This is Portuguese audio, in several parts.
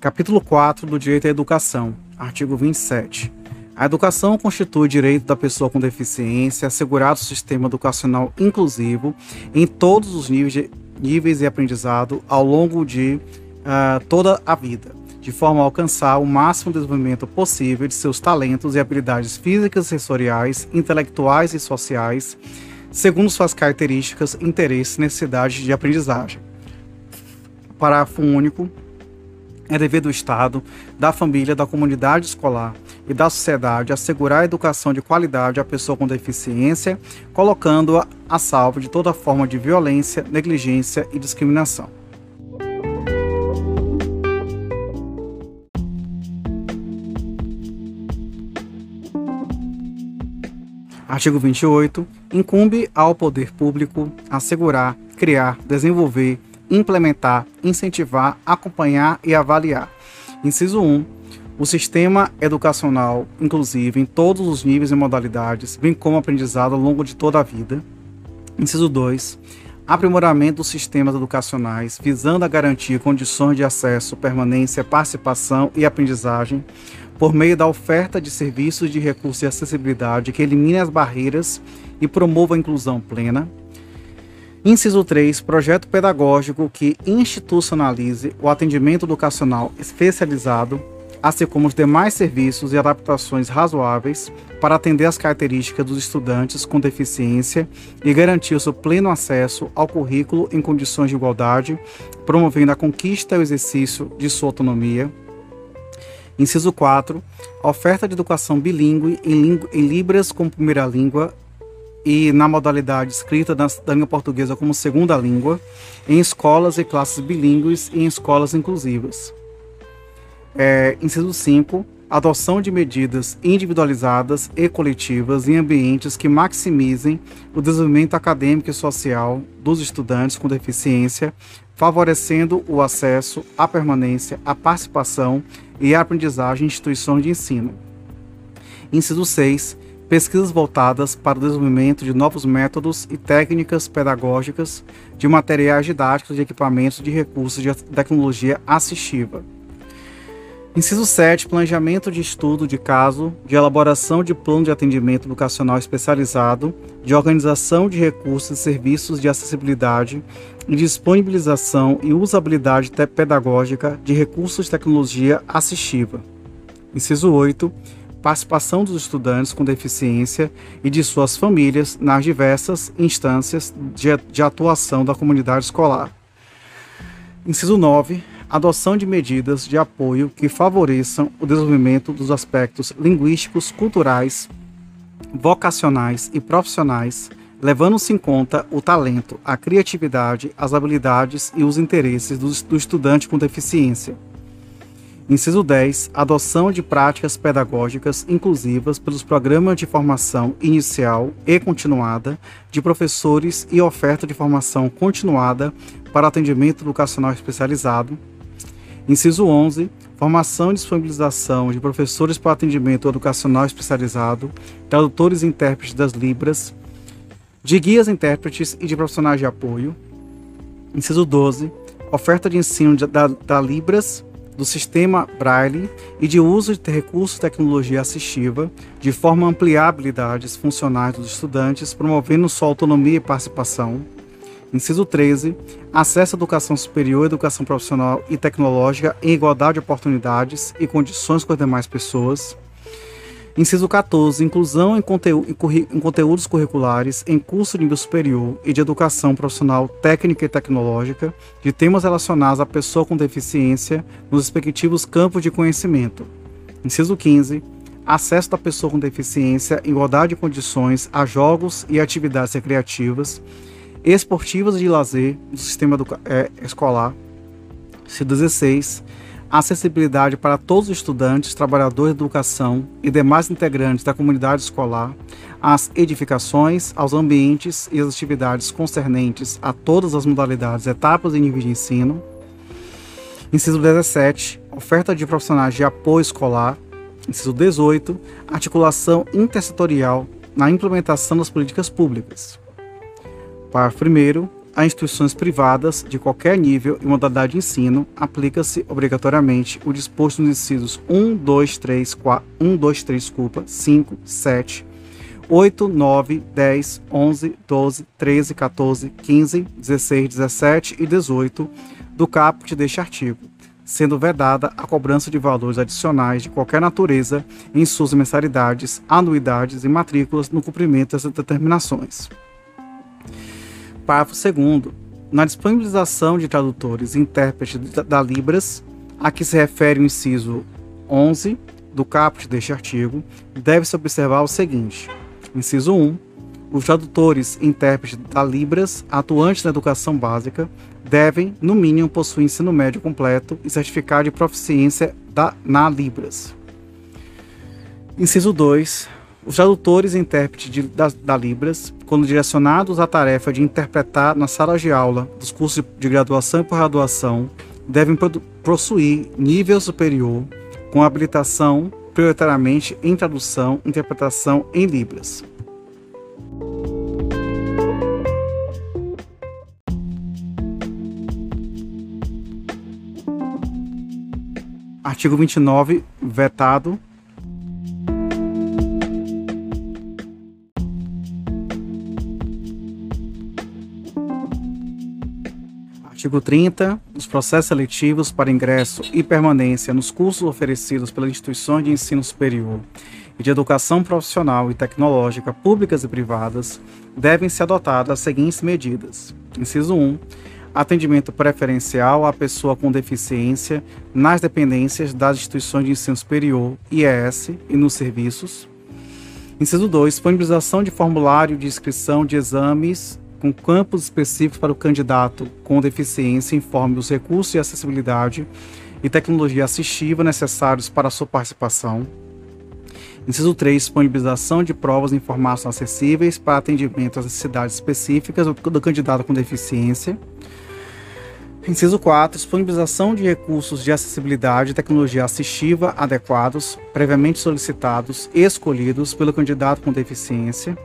Capítulo 4 do Direito à Educação, artigo 27. A educação constitui o direito da pessoa com deficiência, assegurado o sistema educacional inclusivo em todos os níveis de, níveis de aprendizado ao longo de uh, toda a vida, de forma a alcançar o máximo desenvolvimento possível de seus talentos e habilidades físicas, sensoriais, intelectuais e sociais, segundo suas características, interesses e necessidades de aprendizagem. Parágrafo único. É dever do Estado, da família, da comunidade escolar e da sociedade assegurar a educação de qualidade à pessoa com deficiência, colocando-a a salvo de toda forma de violência, negligência e discriminação. Artigo 28. Incumbe ao poder público assegurar, criar, desenvolver, implementar, incentivar, acompanhar e avaliar. Inciso 1. O sistema educacional inclusivo em todos os níveis e modalidades, bem como aprendizado ao longo de toda a vida. Inciso 2. Aprimoramento dos sistemas educacionais, visando a garantir condições de acesso, permanência, participação e aprendizagem por meio da oferta de serviços de recursos e acessibilidade que elimine as barreiras e promova a inclusão plena. Inciso 3. Projeto pedagógico que institucionalize o atendimento educacional especializado, assim como os demais serviços e adaptações razoáveis para atender às características dos estudantes com deficiência e garantir o seu pleno acesso ao currículo em condições de igualdade, promovendo a conquista e o exercício de sua autonomia. Inciso 4. Oferta de educação bilíngue em, em Libras como primeira língua e na modalidade escrita da, língua portuguesa como segunda língua, em escolas e classes bilíngues e em escolas inclusivas. É, inciso 5. Adoção de medidas individualizadas e coletivas em ambientes que maximizem o desenvolvimento acadêmico e social dos estudantes com deficiência, favorecendo o acesso, a permanência, a participação e a aprendizagem em instituições de ensino. Inciso 6. Pesquisas voltadas para o desenvolvimento de novos métodos e técnicas pedagógicas, de materiais didáticos e equipamentos de recursos de tecnologia assistiva. Inciso 7. Planejamento de estudo de caso, de elaboração de plano de atendimento educacional especializado, de organização de recursos e serviços de acessibilidade e disponibilização e usabilidade pedagógica de recursos de tecnologia assistiva. Inciso 8. Participação dos estudantes com deficiência e de suas famílias nas diversas instâncias de, de atuação da comunidade escolar. Inciso 9. Adoção de medidas de apoio que favoreçam o desenvolvimento dos aspectos linguísticos, culturais, vocacionais e profissionais levando-se em conta o talento, a criatividade, as habilidades e os interesses do, do estudante com deficiência. Inciso 10. Adoção de práticas pedagógicas inclusivas pelos programas de formação inicial e continuada de professores e oferta de formação continuada para atendimento educacional especializado. Inciso 11. Formação e disponibilização de professores para atendimento educacional especializado, tradutores e intérpretes das Libras, de guias intérpretes e de profissionais de apoio. Inciso 12. Oferta de ensino da, da Libras, do sistema Braille e de uso de recursos de tecnologia assistiva, de forma a ampliar habilidades funcionais dos estudantes, promovendo sua autonomia e participação. Inciso 13. Acesso à educação superior, educação profissional e tecnológica em igualdade de oportunidades e condições com as demais pessoas. Inciso 14. Inclusão em, conteú em conteúdos curriculares em curso de nível superior e de educação profissional técnica e tecnológica de temas relacionados à pessoa com deficiência nos respectivos campos de conhecimento. Inciso 15. Acesso da pessoa com deficiência em igualdade de condições a jogos e atividades recreativas, esportivas e de lazer do sistema é, escolar. Inciso 16 acessibilidade para todos os estudantes, trabalhadores de educação e demais integrantes da comunidade escolar, às edificações, aos ambientes e às atividades concernentes a todas as modalidades, etapas e níveis de ensino. Inciso 17, oferta de profissionais de apoio escolar. Inciso 18, articulação intersetorial na implementação das políticas públicas. Parágrafo 1 a instituições privadas de qualquer nível e modalidade de ensino, aplica-se obrigatoriamente o disposto nos incisos 1, 2, 3, 4, 1, 2, 3, desculpa, 5, 7, 8, 9, 10, 11, 12, 13, 14, 15, 16, 17 e 18 do caput deste artigo, sendo vedada a cobrança de valores adicionais de qualquer natureza em suas mensalidades, anuidades e matrículas no cumprimento dessas determinações. Parágrafo 2 Na disponibilização de tradutores e intérpretes da Libras, a que se refere o inciso 11 do caput deste artigo, deve-se observar o seguinte: inciso 1 os tradutores e intérpretes da Libras atuantes na educação básica devem, no mínimo, possuir ensino médio completo e certificado de proficiência da, na Libras. Inciso 2. Os tradutores e intérpretes de, da, da, Libras, quando direcionados à tarefa de interpretar na sala de aula dos cursos de graduação e pós-graduação, devem possuir nível superior com habilitação prioritariamente em tradução e interpretação em Libras. Artigo 29, vetado. Artigo 30. Os processos seletivos para ingresso e permanência nos cursos oferecidos pelas instituições de ensino superior e de educação profissional e tecnológica públicas e privadas devem ser adotadas as seguintes medidas. Inciso 1 atendimento preferencial à pessoa com deficiência nas dependências das instituições de ensino superior, IES, e nos serviços. Inciso 2. Disponibilização de formulário de inscrição de exames com campos específicos para o candidato com deficiência em forma dos recursos de acessibilidade e tecnologia assistiva necessários para a sua participação. Inciso 3. Disponibilização de provas em formatos acessíveis para atendimento às necessidades específicas do candidato com deficiência. Inciso 4. Disponibilização de recursos de acessibilidade e tecnologia assistiva adequados, previamente solicitados e escolhidos pelo candidato com deficiência.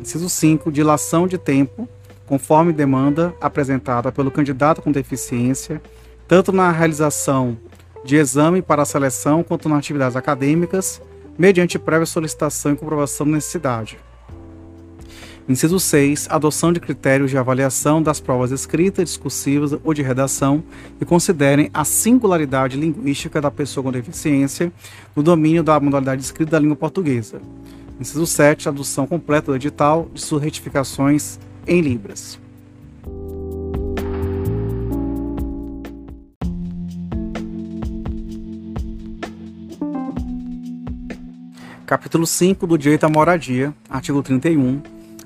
Inciso 5. Dilação de tempo, conforme demanda apresentada pelo candidato com deficiência, tanto na realização de exame para a seleção quanto nas atividades acadêmicas, mediante prévia solicitação e comprovação da necessidade. Inciso 6. Adoção de critérios de avaliação das provas escritas, discursivas ou de redação que considerem a singularidade linguística da pessoa com deficiência no domínio da modalidade escrita da língua portuguesa. Inciso 7. Adoção completa do edital de suas retificações em Libras. Capítulo 5 do Direito à Moradia, artigo 31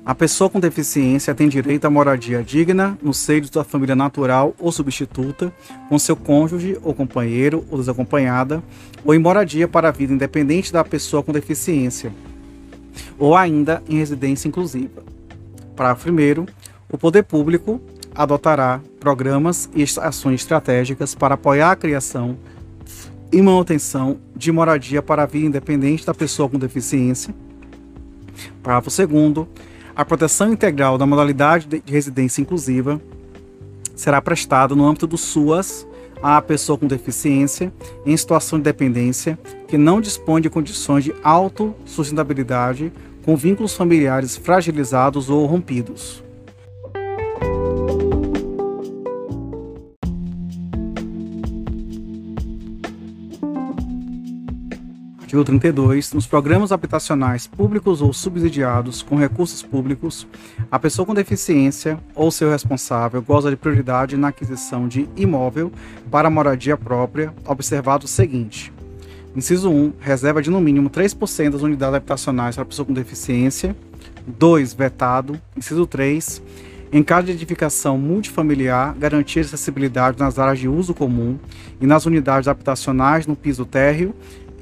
a pessoa com deficiência tem direito à moradia digna no seio da família natural ou substituta, com seu cônjuge ou companheiro ou desacompanhada, ou em moradia para a vida independente da pessoa com deficiência, ou ainda em residência inclusiva. Parágrafo 1. O poder público adotará programas e ações estratégicas para apoiar a criação e manutenção de moradia para a vida independente da pessoa com deficiência. Parágrafo 2 a proteção integral da modalidade de residência inclusiva será prestada no âmbito do SUAS à pessoa com deficiência em situação de dependência que não dispõe de condições de autossustentabilidade com vínculos familiares fragilizados ou rompidos. Artigo 32. Nos programas habitacionais públicos ou subsidiados com recursos públicos, a pessoa com deficiência ou seu responsável goza de prioridade na aquisição de imóvel para moradia própria, observado o seguinte: Inciso 1. Reserva de no mínimo 3% das unidades habitacionais para pessoa com deficiência. 2. Vetado. Inciso 3. Em caso de edificação multifamiliar, garantir acessibilidade nas áreas de uso comum e nas unidades habitacionais no piso térreo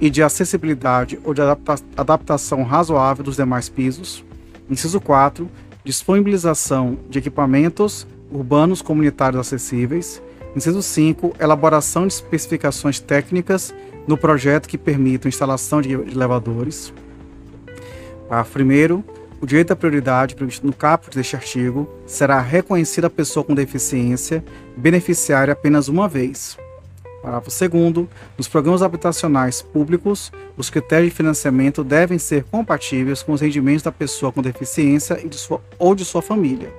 e de acessibilidade ou de adapta adaptação razoável dos demais pisos. Inciso 4. Disponibilização de equipamentos urbanos comunitários acessíveis. Inciso 5. Elaboração de especificações técnicas no projeto que permitam instalação de elevadores. Parágrafo 1. o direito à prioridade previsto no caput deste artigo será reconhecida a pessoa com deficiência beneficiária apenas uma vez. Parágrafo 2 Nos programas habitacionais públicos, os critérios de financiamento devem ser compatíveis com os rendimentos da pessoa com deficiência de sua, ou de sua família.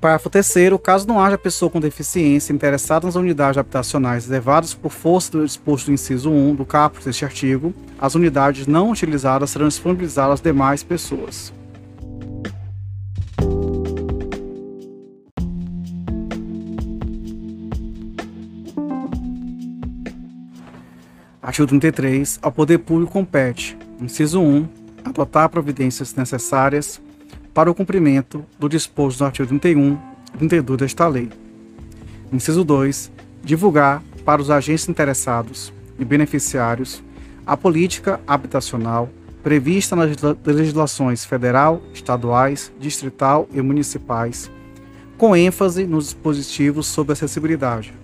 Parágrafo 3 Caso não haja pessoa com deficiência interessada nas unidades habitacionais reservadas por força do disposto do inciso 1 do caput deste artigo, as unidades não utilizadas serão disponibilizadas às demais pessoas. Artigo 33. Ao poder público compete, inciso 1, adotar providências necessárias para o cumprimento do disposto no artigo 31 e 32 desta lei. Inciso 2. Divulgar para os agentes interessados e beneficiários a política habitacional prevista nas legislações federal, estaduais, distrital e municipais, com ênfase nos dispositivos sobre acessibilidade